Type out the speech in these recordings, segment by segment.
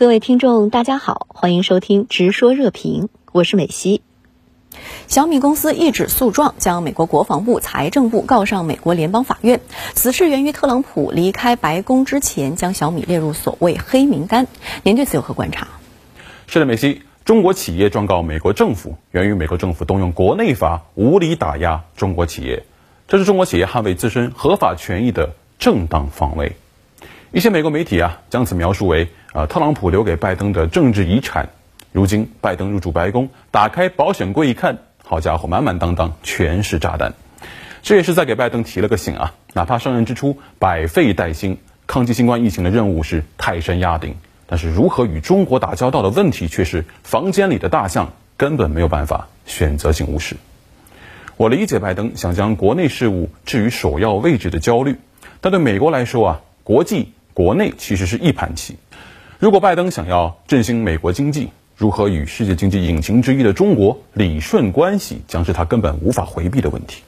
各位听众，大家好，欢迎收听《直说热评》，我是美西。小米公司一纸诉状将美国国防部、财政部告上美国联邦法院。此事源于特朗普离开白宫之前将小米列入所谓黑名单。您对此有何观察？是的，美西，中国企业状告美国政府，源于美国政府动用国内法无理打压中国企业，这是中国企业捍卫自身合法权益的正当防卫。一些美国媒体啊，将此描述为啊特朗普留给拜登的政治遗产。如今拜登入驻白宫，打开保险柜一看，好家伙，满满当当全是炸弹。这也是在给拜登提了个醒啊，哪怕上任之初百废待兴，抗击新冠疫情的任务是泰山压顶，但是如何与中国打交道的问题却是房间里的大象根本没有办法选择性无视。我理解拜登想将国内事务置于首要位置的焦虑，但对美国来说啊，国际。国内其实是一盘棋，如果拜登想要振兴美国经济，如何与世界经济引擎之一的中国理顺关系，将是他根本无法回避的问题。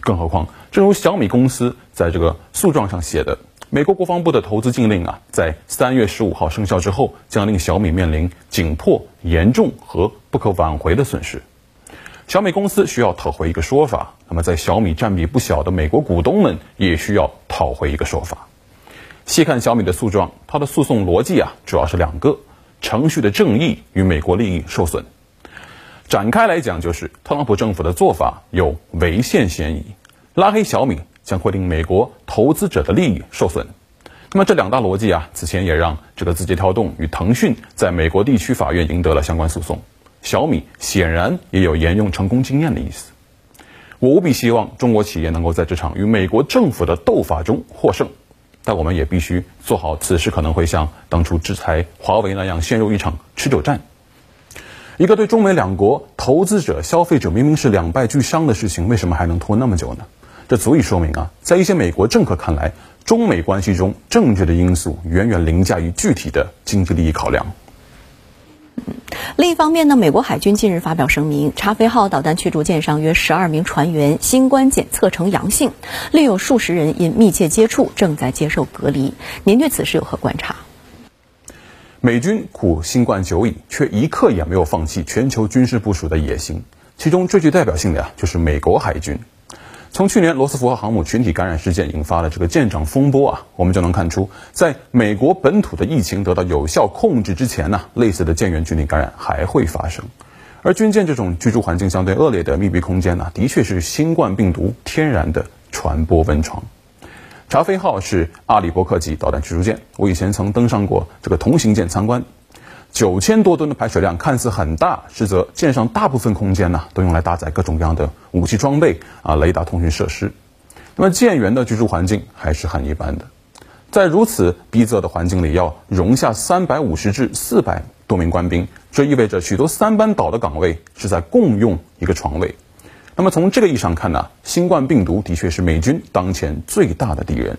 更何况，正如小米公司在这个诉状上写的，美国国防部的投资禁令啊，在三月十五号生效之后，将令小米面临紧迫、严重和不可挽回的损失。小米公司需要讨回一个说法，那么在小米占比不小的美国股东们也需要讨回一个说法。细看小米的诉状，它的诉讼逻辑啊，主要是两个：程序的正义与美国利益受损。展开来讲，就是特朗普政府的做法有违宪嫌疑，拉黑小米将会令美国投资者的利益受损。那么这两大逻辑啊，此前也让这个字节跳动与腾讯在美国地区法院赢得了相关诉讼。小米显然也有沿用成功经验的意思。我无比希望中国企业能够在这场与美国政府的斗法中获胜。但我们也必须做好，此时可能会像当初制裁华为那样陷入一场持久战。一个对中美两国投资者、消费者明明是两败俱伤的事情，为什么还能拖那么久呢？这足以说明啊，在一些美国政客看来，中美关系中政治的因素远远凌驾于具体的经济利益考量。另一方面呢，美国海军近日发表声明，查菲号导弹驱逐舰上约十二名船员新冠检测呈阳性，另有数十人因密切接触正在接受隔离。您对此事有何观察？美军苦新冠久矣，却一刻也没有放弃全球军事部署的野心，其中最具代表性的呀，就是美国海军。从去年罗斯福号航母群体感染事件引发的这个舰长风波啊，我们就能看出，在美国本土的疫情得到有效控制之前呢，类似的舰员群体感染还会发生。而军舰这种居住环境相对恶劣的密闭空间呢，的确是新冠病毒天然的传播温床。查菲号是阿里伯克级导弹驱逐舰，我以前曾登上过这个同型舰参观。九千多吨的排水量看似很大，实则舰上大部分空间呢都用来搭载各种各样的武器装备啊、雷达通讯设施。那么舰员的居住环境还是很一般的，在如此逼仄的环境里，要容下三百五十至四百多名官兵，这意味着许多三班倒的岗位是在共用一个床位。那么从这个意义上看呢，新冠病毒的确是美军当前最大的敌人。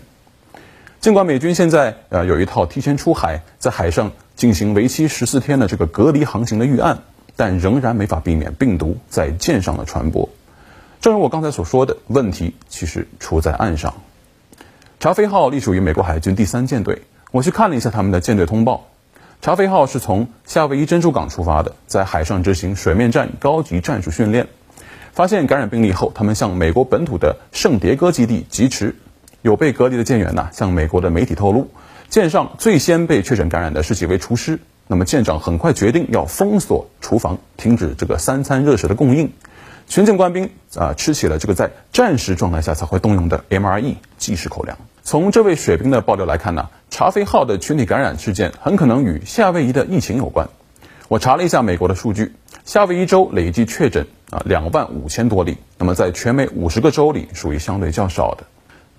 尽管美军现在呃有一套提前出海，在海上进行为期十四天的这个隔离航行的预案，但仍然没法避免病毒在舰上的传播。正如我刚才所说的，问题其实出在岸上。查菲号隶属于美国海军第三舰队，我去看了一下他们的舰队通报。查菲号是从夏威夷珍珠港出发的，在海上执行水面战高级战术训练，发现感染病例后，他们向美国本土的圣迭戈基地疾驰。有被隔离的舰员呢，向美国的媒体透露，舰上最先被确诊感染的是几位厨师。那么舰长很快决定要封锁厨房，停止这个三餐热食的供应。全舰官兵啊，吃起了这个在战时状态下才会动用的 MRE 即食口粮。从这位水兵的爆料来看呢，查菲号的群体感染事件很可能与夏威夷的疫情有关。我查了一下美国的数据，夏威夷州累计确诊啊两万五千多例，那么在全美五十个州里属于相对较少的。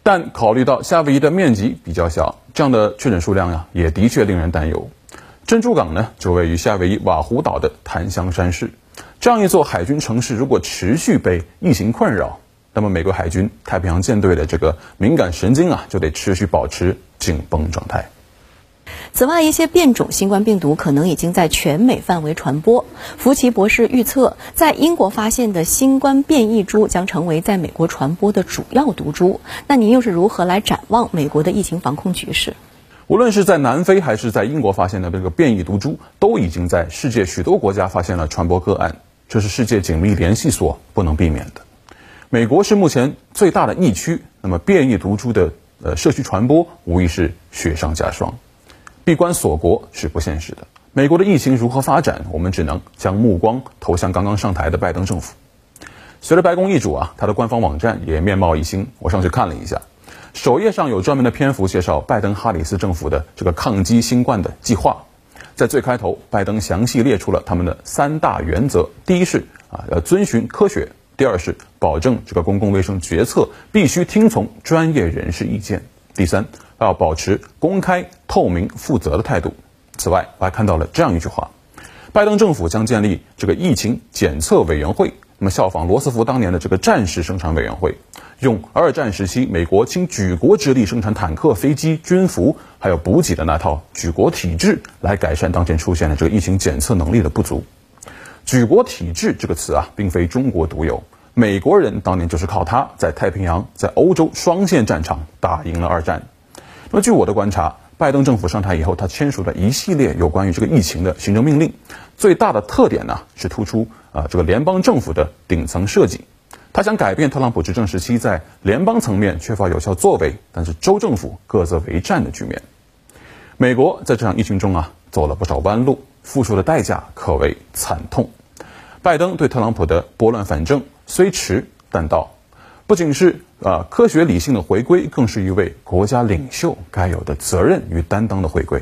但考虑到夏威夷的面积比较小，这样的确诊数量呀，也的确令人担忧。珍珠港呢，就位于夏威夷瓦胡岛的檀香山市，这样一座海军城市，如果持续被疫情困扰，那么美国海军太平洋舰队的这个敏感神经啊，就得持续保持紧绷状态。此外，一些变种新冠病毒可能已经在全美范围传播。福奇博士预测，在英国发现的新冠变异株将成为在美国传播的主要毒株。那您又是如何来展望美国的疫情防控局势？无论是在南非还是在英国发现的这个变异毒株，都已经在世界许多国家发现了传播个案，这是世界紧密联系所不能避免的。美国是目前最大的疫区，那么变异毒株的呃社区传播无疑是雪上加霜，闭关锁国是不现实的。美国的疫情如何发展，我们只能将目光投向刚刚上台的拜登政府。随着白宫易主啊，他的官方网站也面貌一新，我上去看了一下，首页上有专门的篇幅介绍拜登哈里斯政府的这个抗击新冠的计划。在最开头，拜登详细列出了他们的三大原则：第一是啊要遵循科学。第二是保证这个公共卫生决策必须听从专业人士意见。第三，要保持公开、透明、负责的态度。此外，我还看到了这样一句话：拜登政府将建立这个疫情检测委员会，那么效仿罗斯福当年的这个战时生产委员会，用二战时期美国倾举国之力生产坦克、飞机、军服还有补给的那套举国体制，来改善当前出现的这个疫情检测能力的不足。举国体制这个词啊，并非中国独有。美国人当年就是靠它，在太平洋、在欧洲双线战场打赢了二战。那么，据我的观察，拜登政府上台以后，他签署了一系列有关于这个疫情的行政命令，最大的特点呢，是突出啊这个联邦政府的顶层设计。他想改变特朗普执政时期在联邦层面缺乏有效作为，但是州政府各自为战的局面。美国在这场疫情中啊，走了不少弯路。付出的代价可谓惨痛。拜登对特朗普的拨乱反正虽迟但到，不仅是啊科学理性的回归，更是一位国家领袖该有的责任与担当的回归。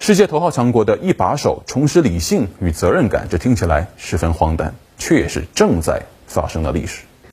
世界头号强国的一把手重拾理性与责任感，这听起来十分荒诞，却也是正在发生的历史。